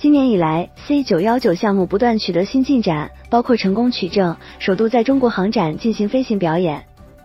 今年以来，C 九幺九项目不断取得新进展，包括成功取证，首度在中国航展进行飞行表演。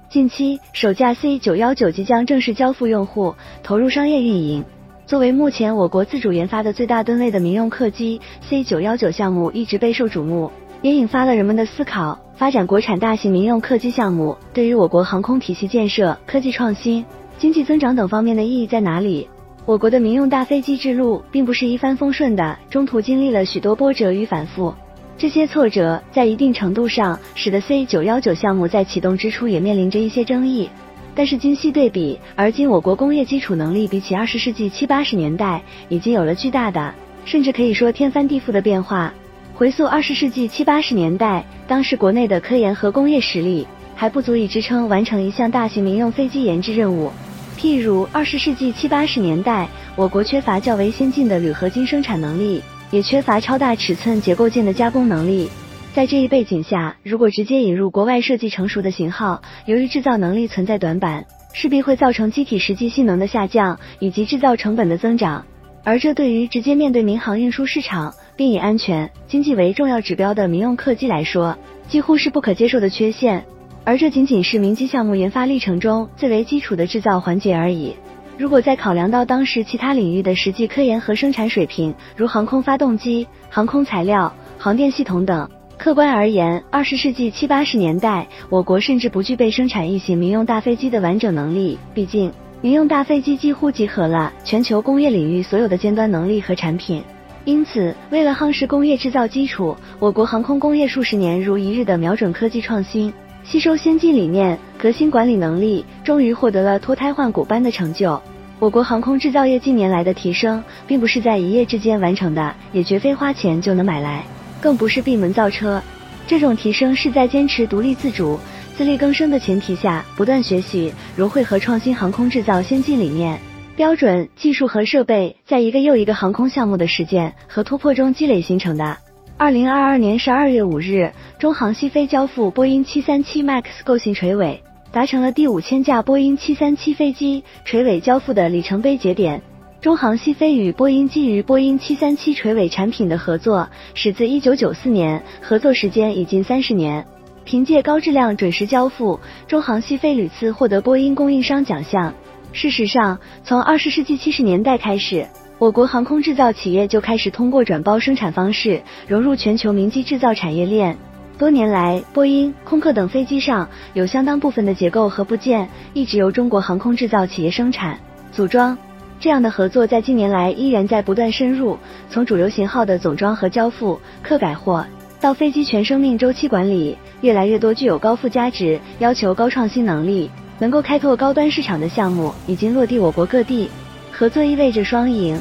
近期，首架 C 九幺九即将正式交付用户，投入商业运营。作为目前我国自主研发的最大吨位的民用客机，C 九幺九项目一直备受瞩目，也引发了人们的思考：发展国产大型民用客机项目，对于我国航空体系建设、科技创新、经济增长等方面的意义在哪里？我国的民用大飞机之路并不是一帆风顺的，中途经历了许多波折与反复。这些挫折在一定程度上使得 C 九幺九项目在启动之初也面临着一些争议。但是今昔对比，而今我国工业基础能力比起二十世纪七八十年代已经有了巨大的，甚至可以说天翻地覆的变化。回溯二十世纪七八十年代，当时国内的科研和工业实力还不足以支撑完成一项大型民用飞机研制任务。譬如二十世纪七八十年代，我国缺乏较为先进的铝合金生产能力，也缺乏超大尺寸结构件的加工能力。在这一背景下，如果直接引入国外设计成熟的型号，由于制造能力存在短板，势必会造成机体实际性能的下降以及制造成本的增长。而这对于直接面对民航运输市场，并以安全、经济为重要指标的民用客机来说，几乎是不可接受的缺陷。而这仅仅是民机项目研发历程中最为基础的制造环节而已。如果再考量到当时其他领域的实际科研和生产水平，如航空发动机、航空材料、航电系统等，客观而言，二十世纪七八十年代，我国甚至不具备生产一型民用大飞机的完整能力。毕竟，民用大飞机几乎集合了全球工业领域所有的尖端能力和产品。因此，为了夯实工业制造基础，我国航空工业数十年如一日的瞄准科技创新。吸收先进理念、革新管理能力，终于获得了脱胎换骨般的成就。我国航空制造业近年来的提升，并不是在一夜之间完成的，也绝非花钱就能买来，更不是闭门造车。这种提升是在坚持独立自主、自力更生的前提下，不断学习、融汇和创新航空制造先进理念、标准、技术和设备，在一个又一个航空项目的实践和突破中积累形成的。二零二二年十二月五日，中航西飞交付波音七三七 MAX 构型垂尾，达成了第五千架波音七三七飞机垂尾交付的里程碑节点。中航西飞与波音基于波音七三七垂尾产品的合作始自一九九四年，合作时间已近三十年。凭借高质量、准时交付，中航西飞屡次获得波音供应商奖项。事实上，从二十世纪七十年代开始。我国航空制造企业就开始通过转包生产方式融入全球民机制造产业链。多年来，波音、空客等飞机上有相当部分的结构和部件一直由中国航空制造企业生产组装。这样的合作在近年来依然在不断深入，从主流型号的总装和交付、客改货，到飞机全生命周期管理，越来越多具有高附加值、要求高创新能力、能够开拓高端市场的项目已经落地我国各地。合作意味着双赢。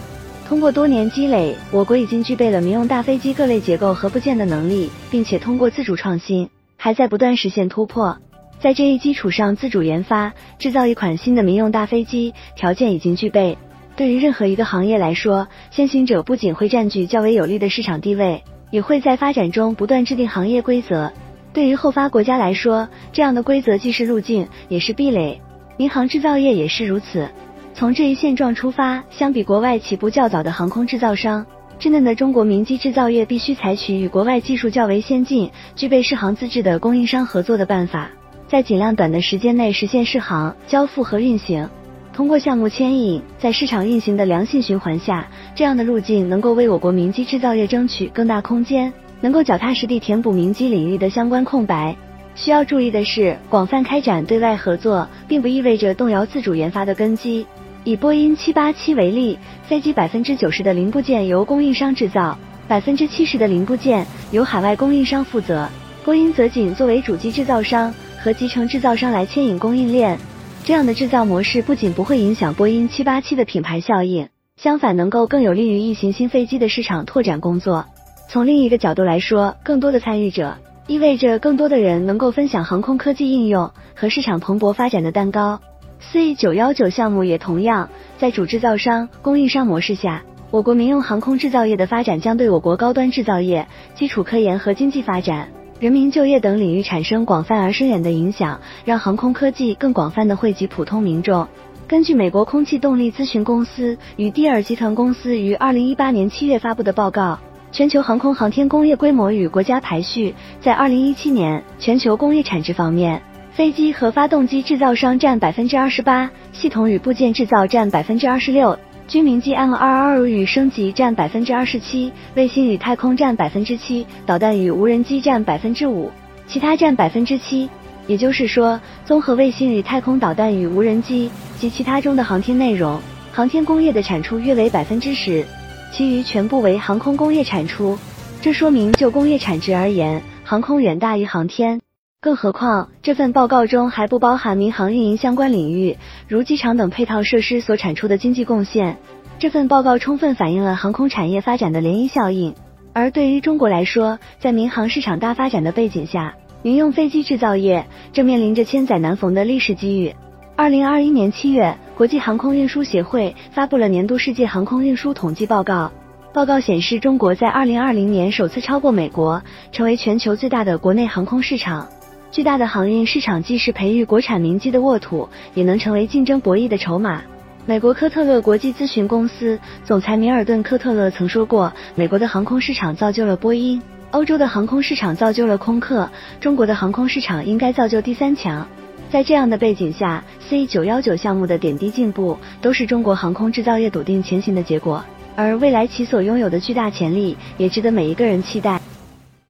通过多年积累，我国已经具备了民用大飞机各类结构和部件的能力，并且通过自主创新，还在不断实现突破。在这一基础上，自主研发制造一款新的民用大飞机，条件已经具备。对于任何一个行业来说，先行者不仅会占据较为有利的市场地位，也会在发展中不断制定行业规则。对于后发国家来说，这样的规则既是路径，也是壁垒。民航制造业也是如此。从这一现状出发，相比国外起步较早的航空制造商，稚嫩的中国民机制造业必须采取与国外技术较为先进、具备适航资质的供应商合作的办法，在尽量短的时间内实现适航、交付和运行。通过项目牵引，在市场运行的良性循环下，这样的路径能够为我国民机制造业争取更大空间，能够脚踏实地填补民机领域的相关空白。需要注意的是，广泛开展对外合作，并不意味着动摇自主研发的根基。以波音七八七为例，飞机百分之九十的零部件由供应商制造，百分之七十的零部件由海外供应商负责。波音则仅作为主机制造商和集成制造商来牵引供应链。这样的制造模式不仅不会影响波音七八七的品牌效应，相反能够更有利于异型新飞机的市场拓展工作。从另一个角度来说，更多的参与者意味着更多的人能够分享航空科技应用和市场蓬勃发展的蛋糕。C 九幺九项目也同样在主制造商、供应商模式下，我国民用航空制造业的发展将对我国高端制造业、基础科研和经济发展、人民就业等领域产生广泛而深远的影响，让航空科技更广泛的惠及普通民众。根据美国空气动力咨询公司与蒂尔集团公司于二零一八年七月发布的报告，全球航空航天工业规模与国家排序，在二零一七年全球工业产值方面，飞机和发动机制造商占百分之二十八，系统与部件制造占百分之二十六，军民机 M 二二与升级占百分之二十七，卫星与太空占百分之七，导弹与无人机占百分之五，其他占百分之七。也就是说，综合卫星与太空导弹与无人机及其他中的航天内容，航天工业的产出约为百分之十，其余全部为航空工业产出。这说明就工业产值而言，航空远大于航天。更何况，这份报告中还不包含民航运营相关领域，如机场等配套设施所产出的经济贡献。这份报告充分反映了航空产业发展的涟漪效应。而对于中国来说，在民航市场大发展的背景下，民用飞机制造业正面临着千载难逢的历史机遇。二零二一年七月，国际航空运输协会发布了年度世界航空运输统计报告。报告显示，中国在二零二零年首次超过美国，成为全球最大的国内航空市场。巨大的航运市场既是培育国产民机的沃土，也能成为竞争博弈的筹码。美国科特勒国际咨询公司总裁米尔顿·科特勒曾说过：“美国的航空市场造就了波音。”欧洲的航空市场造就了空客，中国的航空市场应该造就第三强。在这样的背景下，C 九幺九项目的点滴进步，都是中国航空制造业笃定前行的结果。而未来其所拥有的巨大潜力，也值得每一个人期待。